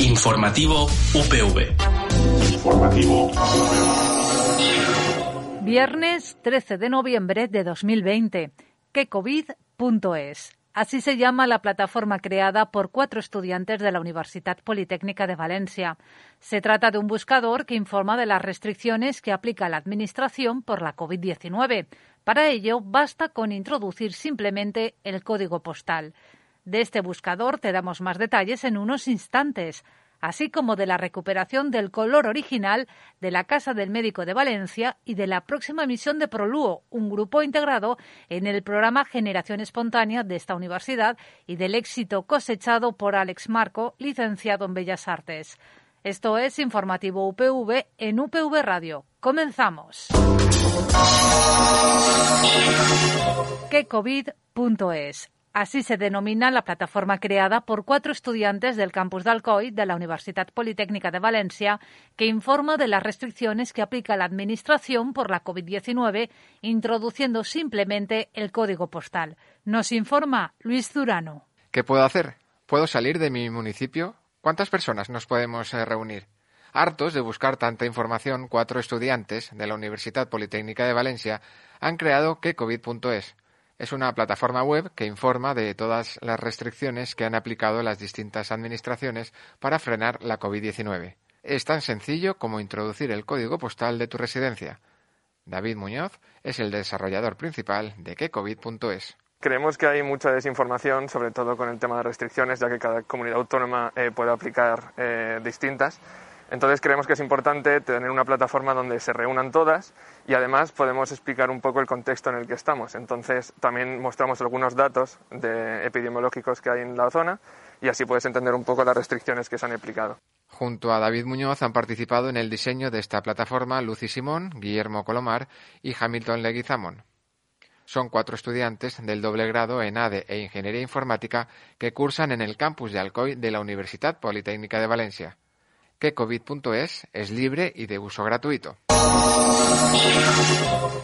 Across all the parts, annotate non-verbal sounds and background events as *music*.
Informativo UPV. Informativo Viernes 13 de noviembre de 2020. quecovid.es. Así se llama la plataforma creada por cuatro estudiantes de la Universidad Politécnica de Valencia. Se trata de un buscador que informa de las restricciones que aplica la Administración por la COVID-19. Para ello, basta con introducir simplemente el código postal. De este buscador te damos más detalles en unos instantes, así como de la recuperación del color original de la Casa del Médico de Valencia y de la próxima emisión de Proluo, un grupo integrado en el programa Generación Espontánea de esta universidad y del éxito cosechado por Alex Marco, licenciado en Bellas Artes. Esto es Informativo UPV en UPV Radio. Comenzamos. quecovid.es Así se denomina la plataforma creada por cuatro estudiantes del campus de Alcoy de la Universidad Politécnica de Valencia que informa de las restricciones que aplica la Administración por la COVID-19, introduciendo simplemente el código postal. Nos informa Luis Durano. ¿Qué puedo hacer? ¿Puedo salir de mi municipio? ¿Cuántas personas nos podemos eh, reunir? Hartos de buscar tanta información, cuatro estudiantes de la Universidad Politécnica de Valencia han creado quecovid.es es una plataforma web que informa de todas las restricciones que han aplicado las distintas administraciones para frenar la COVID-19. Es tan sencillo como introducir el código postal de tu residencia. David Muñoz es el desarrollador principal de quecovid.es. Creemos que hay mucha desinformación, sobre todo con el tema de restricciones, ya que cada comunidad autónoma eh, puede aplicar eh, distintas. Entonces creemos que es importante tener una plataforma donde se reúnan todas y además podemos explicar un poco el contexto en el que estamos. Entonces también mostramos algunos datos de epidemiológicos que hay en la zona y así puedes entender un poco las restricciones que se han aplicado. Junto a David Muñoz han participado en el diseño de esta plataforma Lucy Simón, Guillermo Colomar y Hamilton Leguizamón. Son cuatro estudiantes del doble grado en ADE e Ingeniería Informática que cursan en el campus de Alcoy de la Universidad Politécnica de Valencia que COVID.es es libre y de uso gratuito.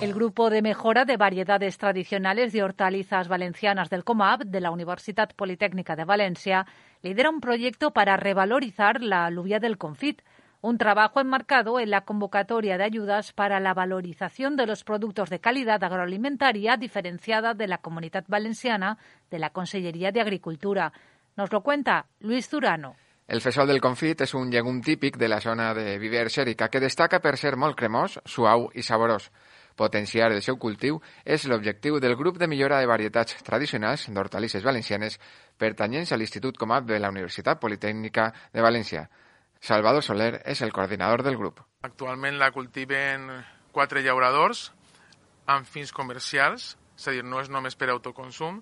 El grupo de mejora de variedades tradicionales de hortalizas valencianas del COMAB de la Universidad Politécnica de Valencia lidera un proyecto para revalorizar la alubia del confit, un trabajo enmarcado en la convocatoria de ayudas para la valorización de los productos de calidad agroalimentaria diferenciada de la Comunidad Valenciana de la Consellería de Agricultura. Nos lo cuenta Luis Durano. El fesol del confit és un llegum típic de la zona de Viver Xèrica que destaca per ser molt cremós, suau i saborós. Potenciar el seu cultiu és l'objectiu del grup de millora de varietats tradicionals d'hortalisses valencianes pertanyents a l'Institut Comap de la Universitat Politécnica de València. Salvador Soler és el coordinador del grup. Actualment la cultiven quatre llauradors amb fins comercials, és a dir, no és només per autoconsum,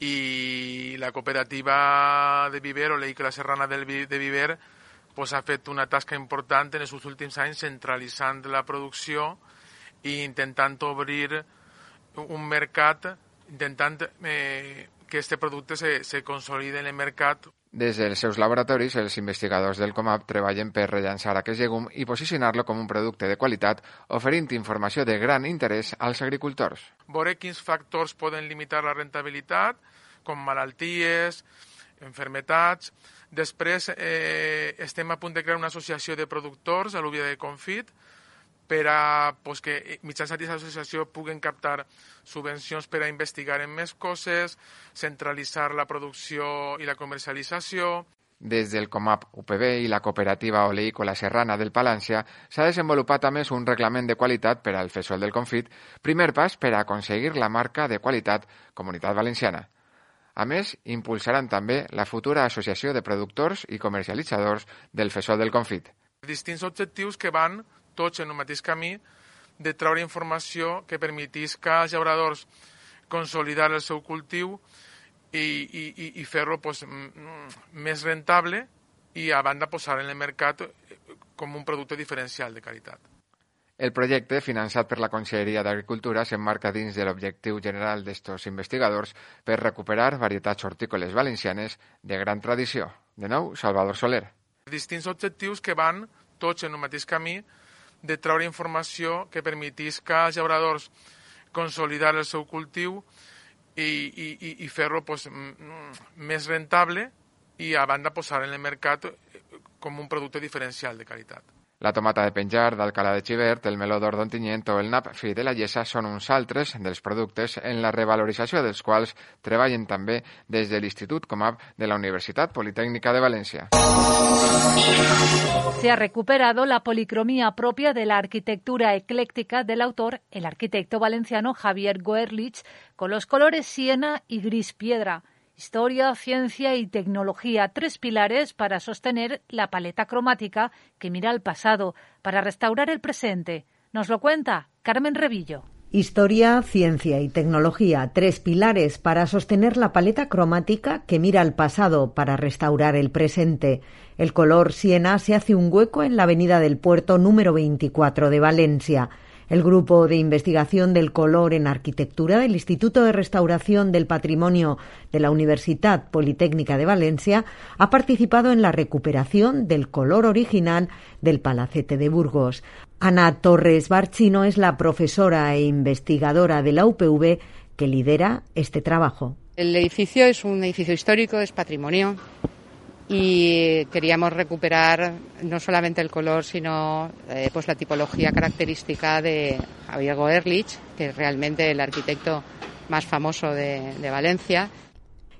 i la cooperativa de Viver o l'Eica Serrana del, de Viver pues, ha fet una tasca important en els últims anys centralitzant la producció i intentant obrir un mercat, intentant eh, que este producte se, se consolide en el mercat. Des dels seus laboratoris, els investigadors del COMAP treballen per rellançar aquest llegum i posicionar-lo com un producte de qualitat, oferint informació de gran interès als agricultors. Veure quins factors poden limitar la rentabilitat, com malalties, enfermetats. Després eh, estem a punt de crear una associació de productors a l'Úbia de Confit per a pues, que mitjançant aquesta associació puguen captar subvencions per a investigar en més coses, centralitzar la producció i la comercialització. Des del COMAP UPB i la cooperativa oleícola serrana del Palància s'ha desenvolupat a més un reglament de qualitat per al fesol del confit, primer pas per a aconseguir la marca de qualitat Comunitat Valenciana. A més, impulsaran també la futura Associació de Productors i Comercialitzadors del Fesol del Confit. Distints objectius que van tots en el mateix camí de treure informació que permetisca als llauradors consolidar el seu cultiu i, i, i fer-lo pues, més rentable i a banda posar en el mercat com un producte diferencial de qualitat. El projecte, finançat per la Conselleria d'Agricultura, s'emmarca dins de l'objectiu general d'estos investigadors per recuperar varietats hortícoles valencianes de gran tradició. De nou, Salvador Soler. Distints objectius que van tots en un mateix camí de treure informació que permetisca als llauradors consolidar el seu cultiu i, i, i fer-lo pues, més rentable i a banda posar en el mercat com un producte diferencial de qualitat. La tomata de penjar d'Alcalà de Xivert, el meló d'or d'Ontinyent o el nap fi de la Llesa són uns altres dels productes en la revalorització dels quals treballen també des de l'Institut Comab de la Universitat Politécnica de Valencia. Se ha recuperado la policromía propia de la arquitectura ecléctica del autor, el arquitecto valenciano Javier Goerlich, con los colores siena y gris piedra. Historia, ciencia y tecnología, tres pilares para sostener la paleta cromática que mira al pasado, para restaurar el presente. Nos lo cuenta Carmen Revillo. Historia, ciencia y tecnología, tres pilares para sostener la paleta cromática que mira al pasado para restaurar el presente. El color siena se hace un hueco en la avenida del puerto número 24 de Valencia. El Grupo de Investigación del Color en Arquitectura del Instituto de Restauración del Patrimonio de la Universidad Politécnica de Valencia ha participado en la recuperación del color original del Palacete de Burgos. Ana Torres Barchino es la profesora e investigadora de la UPV que lidera este trabajo. El edificio es un edificio histórico, es patrimonio y queríamos recuperar no solamente el color, sino eh, pues la tipología característica de Javier Goerlich, que es realmente el arquitecto más famoso de, de Valencia.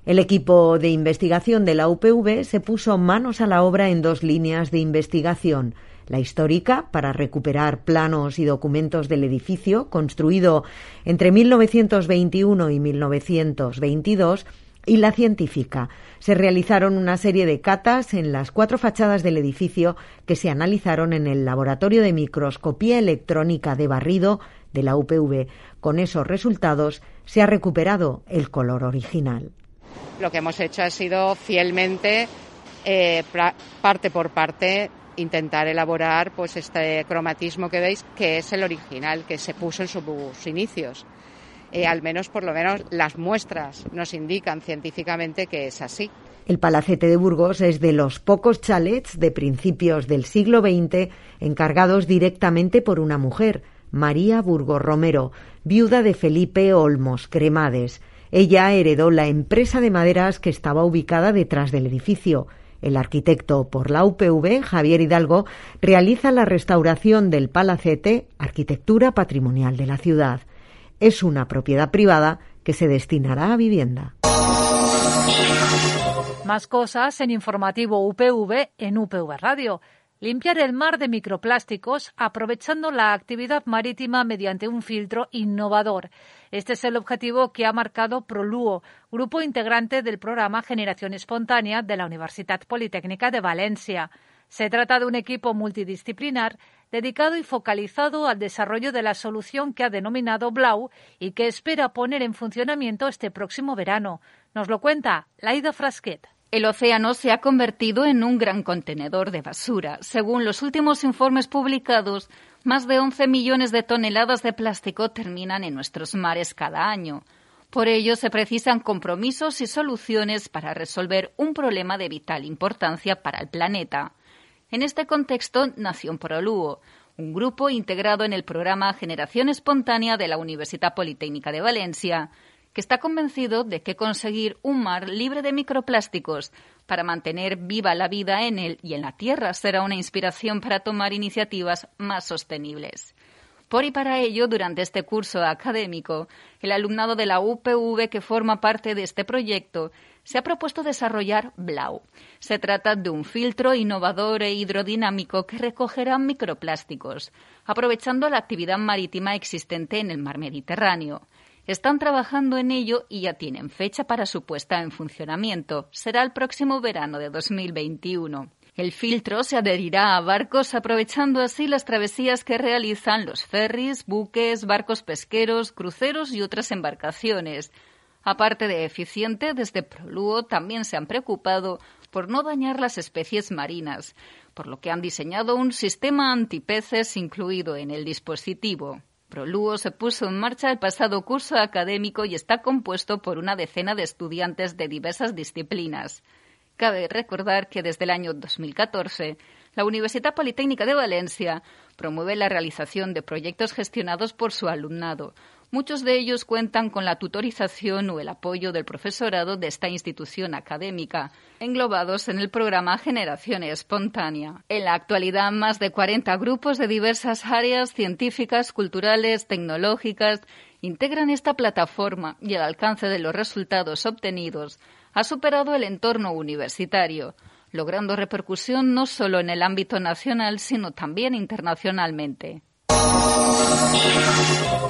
El equipo de investigación de la UPV se puso manos a la obra en dos líneas de investigación. La histórica, para recuperar planos y documentos del edificio, construido entre 1921 y 1922, y la científica. Se realizaron una serie de catas en las cuatro fachadas del edificio que se analizaron en el Laboratorio de Microscopía Electrónica de Barrido de la UPV. Con esos resultados se ha recuperado el color original. Lo que hemos hecho ha sido fielmente, eh, parte por parte, intentar elaborar pues este cromatismo que veis, que es el original, que se puso en sus inicios. Eh, al menos por lo menos las muestras nos indican científicamente que es así. El Palacete de Burgos es de los pocos chalets de principios del siglo XX encargados directamente por una mujer, María Burgos Romero, viuda de Felipe Olmos Cremades. Ella heredó la empresa de maderas que estaba ubicada detrás del edificio. El arquitecto por la UPV, Javier Hidalgo, realiza la restauración del palacete, arquitectura patrimonial de la ciudad es una propiedad privada que se destinará a vivienda. Más cosas en informativo UPV en UPV Radio. Limpiar el mar de microplásticos aprovechando la actividad marítima mediante un filtro innovador. Este es el objetivo que ha marcado Proluo, grupo integrante del programa Generación Espontánea de la Universidad Politécnica de Valencia. Se trata de un equipo multidisciplinar dedicado y focalizado al desarrollo de la solución que ha denominado Blau y que espera poner en funcionamiento este próximo verano. Nos lo cuenta Laida Frasquet. El océano se ha convertido en un gran contenedor de basura. Según los últimos informes publicados, más de 11 millones de toneladas de plástico terminan en nuestros mares cada año. Por ello, se precisan compromisos y soluciones para resolver un problema de vital importancia para el planeta. En este contexto nació Proluo, un grupo integrado en el programa Generación Espontánea de la Universidad Politécnica de Valencia, que está convencido de que conseguir un mar libre de microplásticos para mantener viva la vida en él y en la Tierra será una inspiración para tomar iniciativas más sostenibles. Por y para ello, durante este curso académico, el alumnado de la UPV que forma parte de este proyecto se ha propuesto desarrollar Blau. Se trata de un filtro innovador e hidrodinámico que recogerá microplásticos, aprovechando la actividad marítima existente en el mar Mediterráneo. Están trabajando en ello y ya tienen fecha para su puesta en funcionamiento. Será el próximo verano de 2021. El filtro se adherirá a barcos aprovechando así las travesías que realizan los ferries, buques, barcos pesqueros, cruceros y otras embarcaciones Aparte de eficiente, desde Proluo también se han preocupado por no dañar las especies marinas, por lo que han diseñado un sistema antipeces incluido en el dispositivo. Proluo se puso en marcha el pasado curso académico y está compuesto por una decena de estudiantes de diversas disciplinas. Cabe recordar que desde el año 2014 la Universidad Politécnica de Valencia promueve la realización de proyectos gestionados por su alumnado, Muchos de ellos cuentan con la tutorización o el apoyo del profesorado de esta institución académica, englobados en el programa Generación Espontánea. En la actualidad, más de 40 grupos de diversas áreas científicas, culturales, tecnológicas integran esta plataforma y el alcance de los resultados obtenidos ha superado el entorno universitario, logrando repercusión no solo en el ámbito nacional, sino también internacionalmente.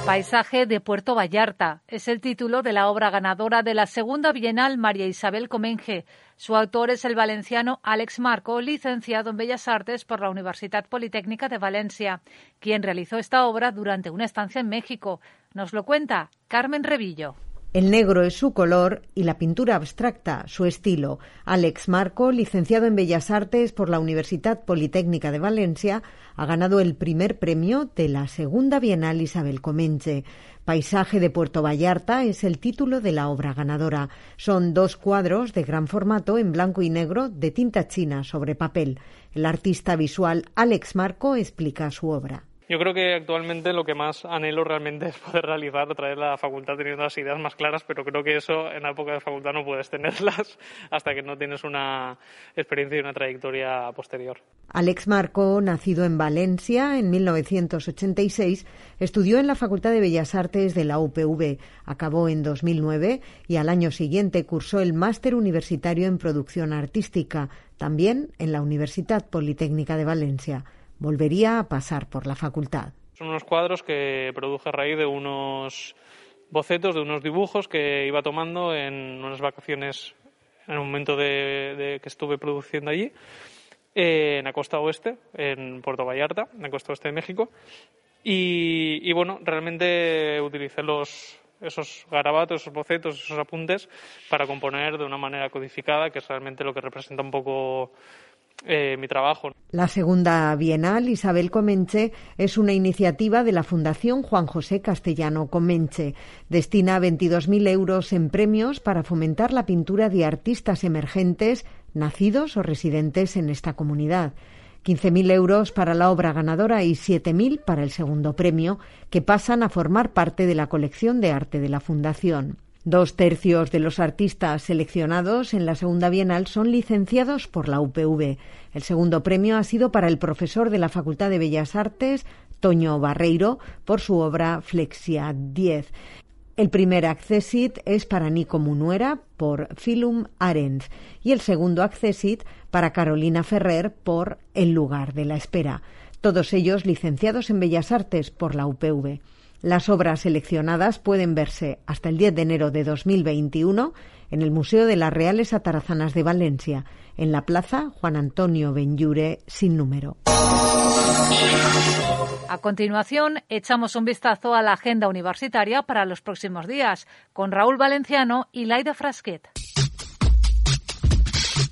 Paisaje de Puerto Vallarta es el título de la obra ganadora de la segunda Bienal María Isabel Comenge. Su autor es el valenciano Alex Marco, licenciado en Bellas Artes por la Universidad Politécnica de Valencia, quien realizó esta obra durante una estancia en México. Nos lo cuenta Carmen Revillo. El negro es su color y la pintura abstracta su estilo. Alex Marco, licenciado en Bellas Artes por la Universidad Politécnica de Valencia, ha ganado el primer premio de la segunda Bienal Isabel Comenche. Paisaje de Puerto Vallarta es el título de la obra ganadora. Son dos cuadros de gran formato en blanco y negro de tinta china sobre papel. El artista visual Alex Marco explica su obra. Yo creo que actualmente lo que más anhelo realmente *laughs* es poder realizar otra vez la facultad teniendo las ideas más claras, pero creo que eso en la época de facultad no puedes *laughs* tenerlas hasta que no tienes una experiencia y una trayectoria posterior. Alex Marco, nacido en Valencia en 1986, estudió en la Facultad de Bellas Artes de la UPV, acabó en 2009 y al año siguiente cursó el máster universitario en producción artística, también en la Universidad Politécnica de Valencia volvería a pasar por la facultad. Son unos cuadros que produje a raíz de unos bocetos, de unos dibujos que iba tomando en unas vacaciones en el momento de, que estuve produciendo allí, en la costa oeste, en Puerto Vallarta, en la costa oeste de México. Y, bueno, realmente utilicé los, esos garabatos, esos bocetos, esos apuntes para componer de una manera codificada, que es realmente lo que representa un poco eh, mi trabajo. La segunda Bienal Isabel Comenche es una iniciativa de la Fundación Juan José Castellano Comenche. Destina 22.000 euros en premios para fomentar la pintura de artistas emergentes nacidos o residentes en esta comunidad. 15.000 euros para la obra ganadora y 7.000 para el segundo premio, que pasan a formar parte de la colección de arte de la Fundación. Dos tercios de los artistas seleccionados en la segunda Bienal son licenciados por la UPV. El segundo premio ha sido para el profesor de la Facultad de Bellas Artes, Toño Barreiro, por su obra Flexia 10. El primer accesit es para Nico Munuera por Philum Arens y el segundo accesit para Carolina Ferrer por El lugar de la espera. Todos ellos licenciados en Bellas Artes por la UPV. Las obras seleccionadas pueden verse hasta el 10 de enero de 2021 en el Museo de las Reales Atarazanas de Valencia, en la Plaza Juan Antonio Benlure sin número. A continuación, echamos un vistazo a la agenda universitaria para los próximos días con Raúl Valenciano y Laida Frasquet.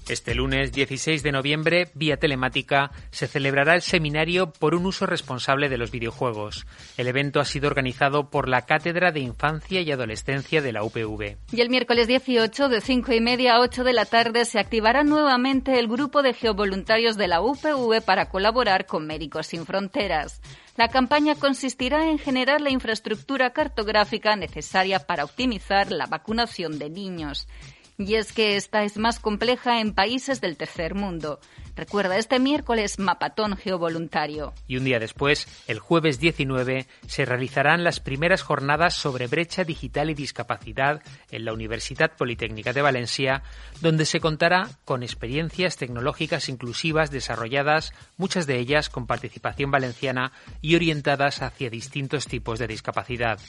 Este lunes 16 de noviembre, vía telemática, se celebrará el seminario por un uso responsable de los videojuegos. El evento ha sido organizado por la Cátedra de Infancia y Adolescencia de la UPV. Y el miércoles 18, de 5 y media a 8 de la tarde, se activará nuevamente el grupo de geovoluntarios de la UPV para colaborar con Médicos Sin Fronteras. La campaña consistirá en generar la infraestructura cartográfica necesaria para optimizar la vacunación de niños. Y es que esta es más compleja en países del tercer mundo. Recuerda, este miércoles Mapatón Geovoluntario. Y un día después, el jueves 19, se realizarán las primeras jornadas sobre brecha digital y discapacidad en la Universidad Politécnica de Valencia, donde se contará con experiencias tecnológicas inclusivas desarrolladas, muchas de ellas con participación valenciana y orientadas hacia distintos tipos de discapacidad.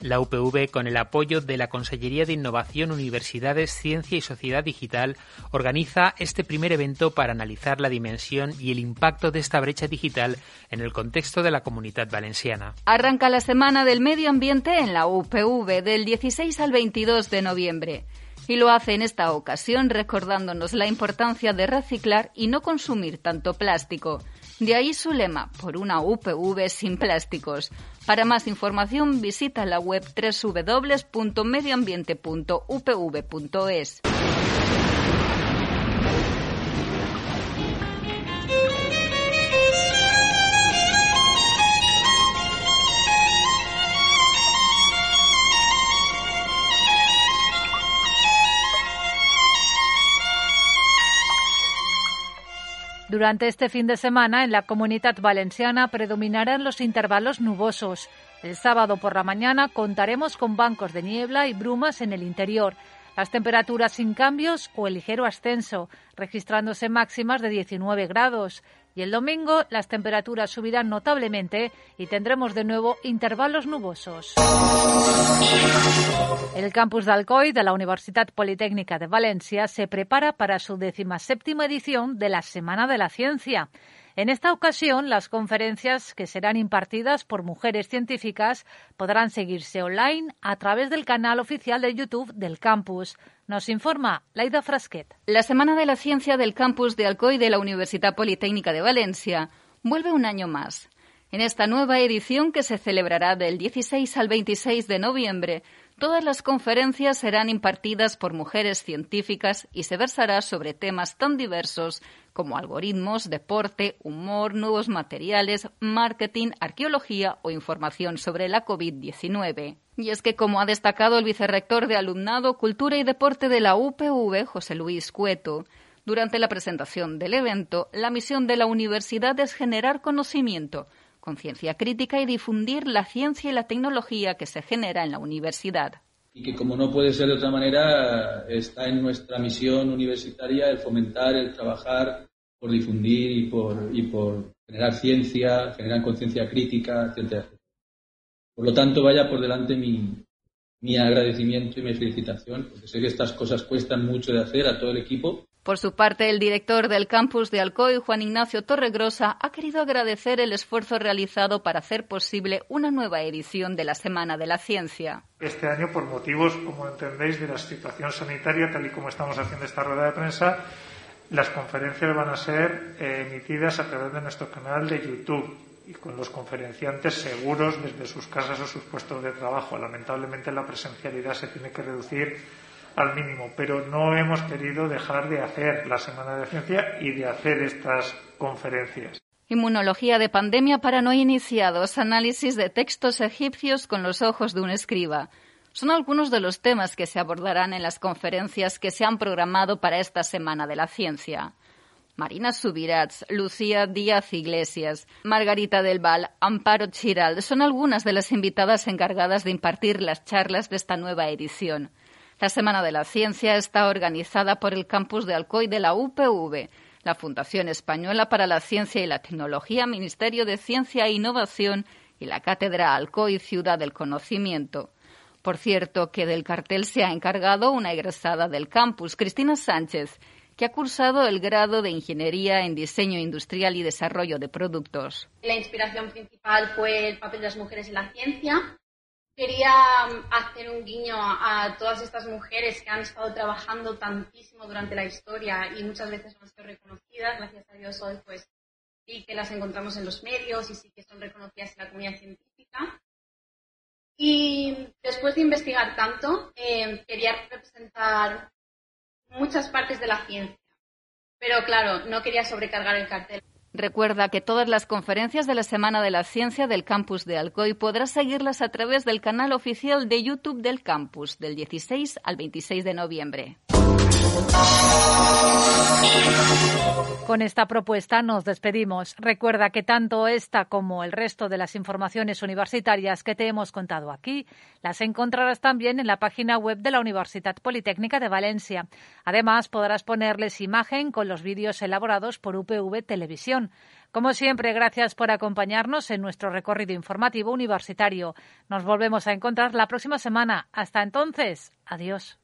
La UPV, con el apoyo de la Consellería de Innovación, Universidades, Ciencia y Sociedad Digital, organiza este primer evento para analizar la dimensión y el impacto de esta brecha digital en el contexto de la comunidad valenciana. Arranca la Semana del Medio Ambiente en la UPV del 16 al 22 de noviembre. Y lo hace en esta ocasión recordándonos la importancia de reciclar y no consumir tanto plástico. De ahí su lema, por una UPV sin plásticos. Para más información visita la web www.medioambiente.upv.es. Durante este fin de semana, en la comunidad valenciana predominarán los intervalos nubosos. El sábado por la mañana contaremos con bancos de niebla y brumas en el interior. Las temperaturas sin cambios o el ligero ascenso, registrándose máximas de 19 grados y el domingo las temperaturas subirán notablemente y tendremos de nuevo intervalos nubosos. El campus de Alcoy de la Universidad Politécnica de Valencia se prepara para su séptima edición de la Semana de la Ciencia. En esta ocasión, las conferencias que serán impartidas por mujeres científicas podrán seguirse online a través del canal oficial de YouTube del campus. Nos informa Laida Frasquet. La Semana de la Ciencia del campus de Alcoy de la Universidad Politécnica de Valencia vuelve un año más. En esta nueva edición que se celebrará del 16 al 26 de noviembre, Todas las conferencias serán impartidas por mujeres científicas y se versará sobre temas tan diversos como algoritmos, deporte, humor, nuevos materiales, marketing, arqueología o información sobre la COVID-19. Y es que, como ha destacado el vicerrector de Alumnado, Cultura y Deporte de la UPV, José Luis Cueto, durante la presentación del evento, la misión de la universidad es generar conocimiento, conciencia crítica y difundir la ciencia y la tecnología que se genera en la universidad. Y que, como no puede ser de otra manera, está en nuestra misión universitaria el fomentar, el trabajar por difundir y por, y por generar ciencia, generar conciencia crítica, etc. Por lo tanto, vaya por delante mi, mi agradecimiento y mi felicitación, porque sé que estas cosas cuestan mucho de hacer a todo el equipo por su parte, el director del campus de Alcoy, Juan Ignacio Torregrosa, ha querido agradecer el esfuerzo realizado para hacer posible una nueva edición de la Semana de la Ciencia. Este año, por motivos, como entendéis, de la situación sanitaria, tal y como estamos haciendo esta rueda de prensa, las conferencias van a ser eh, emitidas a través de nuestro canal de YouTube y con los conferenciantes seguros desde sus casas o sus puestos de trabajo. Lamentablemente la presencialidad se tiene que reducir al mínimo, pero no hemos querido dejar de hacer la Semana de Ciencia y de hacer estas conferencias. Inmunología de pandemia para no iniciados, análisis de textos egipcios con los ojos de un escriba. Son algunos de los temas que se abordarán en las conferencias que se han programado para esta Semana de la Ciencia. Marina Subirats, Lucía Díaz Iglesias, Margarita del Val, Amparo Chiral son algunas de las invitadas encargadas de impartir las charlas de esta nueva edición. La Semana de la Ciencia está organizada por el campus de Alcoy de la UPV, la Fundación Española para la Ciencia y la Tecnología, Ministerio de Ciencia e Innovación y la Cátedra Alcoy Ciudad del Conocimiento. Por cierto, que del cartel se ha encargado una egresada del campus, Cristina Sánchez, que ha cursado el grado de Ingeniería en Diseño Industrial y Desarrollo de Productos. La inspiración principal fue el papel de las mujeres en la ciencia Quería mm, hacer un guiño a, todas estas mujeres que han estado trabajando tantísimo durante la historia y muchas veces no han sido reconocidas. Gracias a Dios hoy pues y que las encontramos en los medios y sí que son reconocidas en la comunidad científica. Y después de investigar tanto, eh, quería representar muchas partes de la ciencia. Pero claro, no quería sobrecargar el cartel. Recuerda que todas las conferencias de la Semana de la Ciencia del campus de Alcoy podrás seguirlas a través del canal oficial de YouTube del campus del 16 al 26 de noviembre. Con esta propuesta nos despedimos. Recuerda que tanto esta como el resto de las informaciones universitarias que te hemos contado aquí las encontrarás también en la página web de la Universidad Politécnica de Valencia. Además, podrás ponerles imagen con los vídeos elaborados por UPV Televisión. Como siempre, gracias por acompañarnos en nuestro recorrido informativo universitario. Nos volvemos a encontrar la próxima semana. Hasta entonces, adiós.